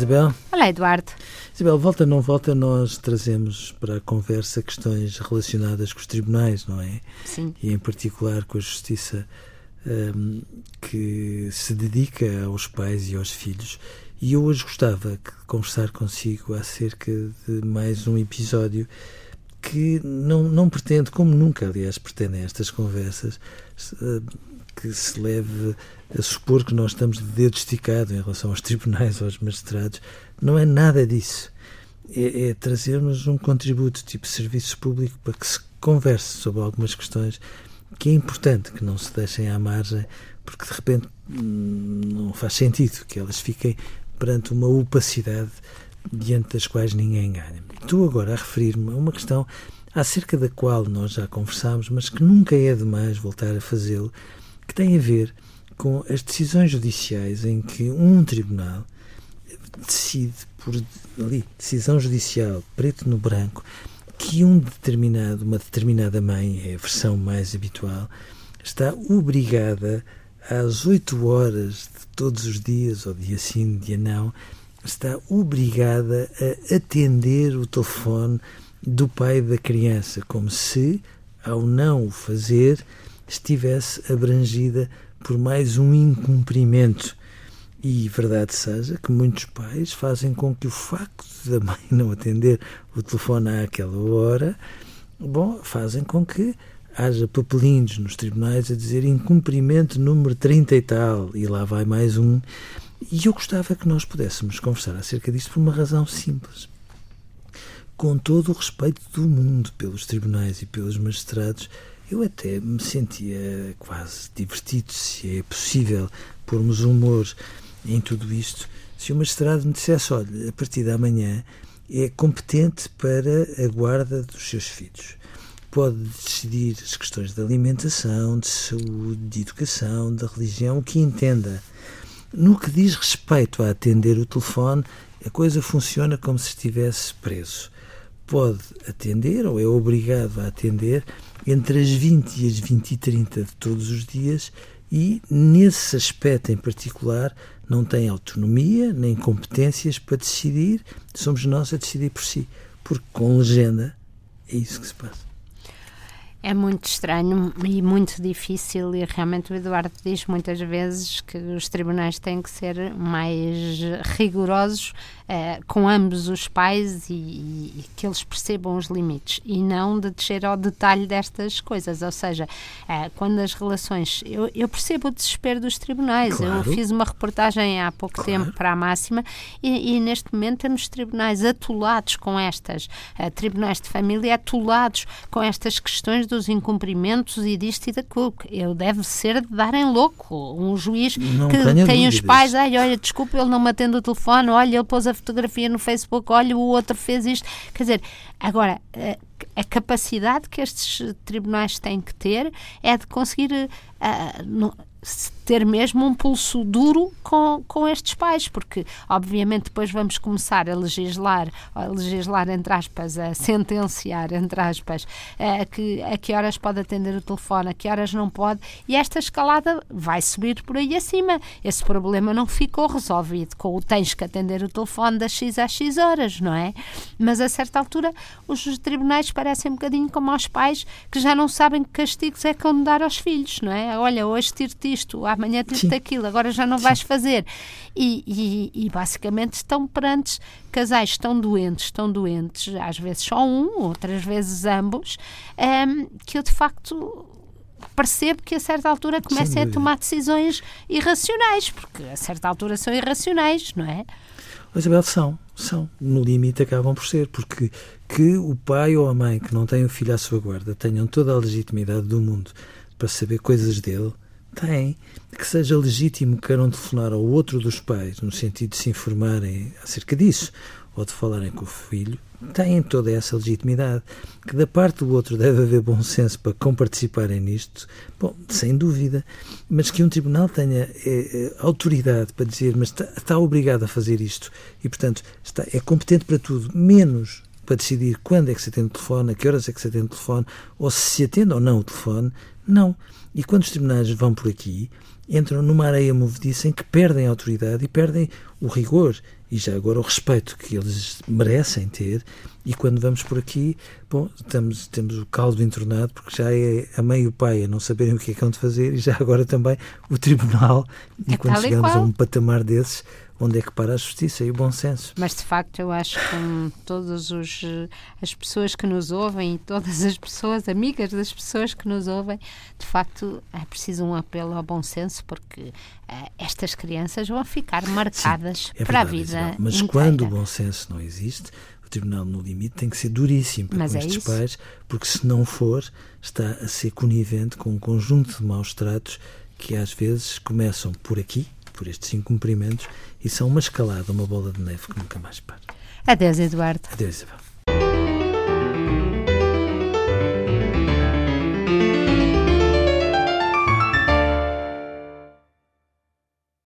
Isabel. Olá, Eduardo. Isabel, volta ou não volta, nós trazemos para a conversa questões relacionadas com os tribunais, não é? Sim. E em particular com a justiça um, que se dedica aos pais e aos filhos. E eu hoje gostava de conversar consigo acerca de mais um episódio que não, não pretende, como nunca, aliás, pretendem estas conversas, hum, que se leve a supor que nós estamos de dedo esticado em relação aos tribunais, aos magistrados. Não é nada disso. É, é trazermos um contributo tipo serviço público para que se converse sobre algumas questões que é importante que não se deixem à margem, porque de repente hum, não faz sentido que elas fiquem perante uma opacidade diante das quais ninguém ganha. Estou agora a referir-me a uma questão acerca da qual nós já conversámos, mas que nunca é demais voltar a fazê-lo, que tem a ver com as decisões judiciais em que um tribunal decide por ali, decisão judicial, preto no branco, que um determinado, uma determinada mãe, é a versão mais habitual, está obrigada às oito horas de todos os dias, ou dia sim, dia não, está obrigada a atender o telefone do pai da criança, como se, ao não o fazer, estivesse abrangida por mais um incumprimento. E verdade seja que muitos pais fazem com que o facto da mãe não atender o telefone àquela hora, bom, fazem com que haja papelinhos nos tribunais a dizer incumprimento número 30 e tal, e lá vai mais um. E eu gostava que nós pudéssemos conversar acerca disto por uma razão simples. Com todo o respeito do mundo pelos tribunais e pelos magistrados, eu até me sentia quase divertido, se é possível pormos humor em tudo isto, se o magistrado me dissesse: olha, a partir da manhã é competente para a guarda dos seus filhos. Pode decidir as questões de alimentação, de saúde, de educação, da religião, o que entenda. No que diz respeito a atender o telefone, a coisa funciona como se estivesse preso. Pode atender, ou é obrigado a atender, entre as 20 e as 20 e 30 de todos os dias e, nesse aspecto em particular, não tem autonomia nem competências para decidir, somos nós a decidir por si. Porque com legenda é isso que se passa. É muito estranho e muito difícil, e realmente o Eduardo diz muitas vezes que os tribunais têm que ser mais rigorosos uh, com ambos os pais e, e, que eles percebam os limites e não de descer ao detalhe destas coisas. Ou seja, uh, quando as relações. Eu, eu, percebo o desespero dos tribunais. Claro. Eu fiz uma reportagem há pouco claro. tempo para a Máxima e, e, neste momento temos tribunais atolados com estas, uh, tribunais de família atolados com estas questões dos incumprimentos e disto e daquilo. Eu deve ser de darem louco. Um juiz não que tem os pais, ai, olha, desculpa, ele não me atende o telefone, olha, ele pôs a fotografia no Facebook, olha, o outro fez isto. Quer dizer, agora, a, a capacidade que estes tribunais têm que ter é de conseguir. Uh, no, ter mesmo um pulso duro com, com estes pais, porque obviamente depois vamos começar a legislar, a legislar entre aspas, a sentenciar entre aspas, a que, a que horas pode atender o telefone, a que horas não pode, e esta escalada vai subir por aí acima. Esse problema não ficou resolvido com o tens que atender o telefone das X às X horas, não é? Mas a certa altura os tribunais parecem um bocadinho como aos pais que já não sabem que castigos é que dar aos filhos, não é? Olha, hoje tiro-te isto, amanhã tens aquilo, agora já não vais Sim. fazer. E, e, e, basicamente estão perante casais estão doentes, estão doentes, às vezes só um, outras vezes ambos, um, ehm, que eu de facto percebo que a certa altura comecem a tomar decisões irracionais, porque a certa altura são irracionais, não é? Isabel, são, são. No limite acabam por ser, porque que o pai ou a mãe que não tem o filho à sua guarda tenham toda a legitimidade do mundo para saber coisas dele, tem que seja legítimo queiram telefonar ao outro dos pais, no sentido de se informarem acerca disso, ou de falarem com o filho, têm toda essa legitimidade. Que da parte do outro deve haver bom senso para comparticiparem nisto, bom, sem dúvida, mas que um tribunal tenha é, é, autoridade para dizer, mas está, está, obrigado a fazer isto e, portanto, está, é competente para tudo, menos para decidir quando é que se atende o telefone, a que horas é que se atende o telefone, ou se se atende ou não o telefone, não. E quando os tribunais vão por aqui, entram numa areia movediça em que perdem a autoridade e perdem o rigor e já agora o respeito que eles merecem ter. E quando vamos por aqui, bom, estamos, temos o caldo entornado, porque já é a mãe e o pai a não saberem o que é que hão de fazer, e já agora também o tribunal. E É quando chegamos a um patamar desses, onde é que para a justiça e o bom senso? Mas de facto eu acho que com todas eh, as pessoas que nos ouvem e todas as pessoas, amigas das pessoas que nos ouvem, de facto é preciso um apelo ao bom senso porque eh, estas crianças vão ficar marcadas É para a vida. Isabel, Mas inteira. quando o bom senso não existe, o tribunal no limite tem que ser duríssimo para Mas com é estes isso. pais, porque se não for, está a ser conivente com um conjunto de maus tratos que às vezes começam por aqui, por estes incumprimentos, e são uma escalada, uma bola de neve que nunca mais para. Adeus, Eduardo. Adeus, Isabel.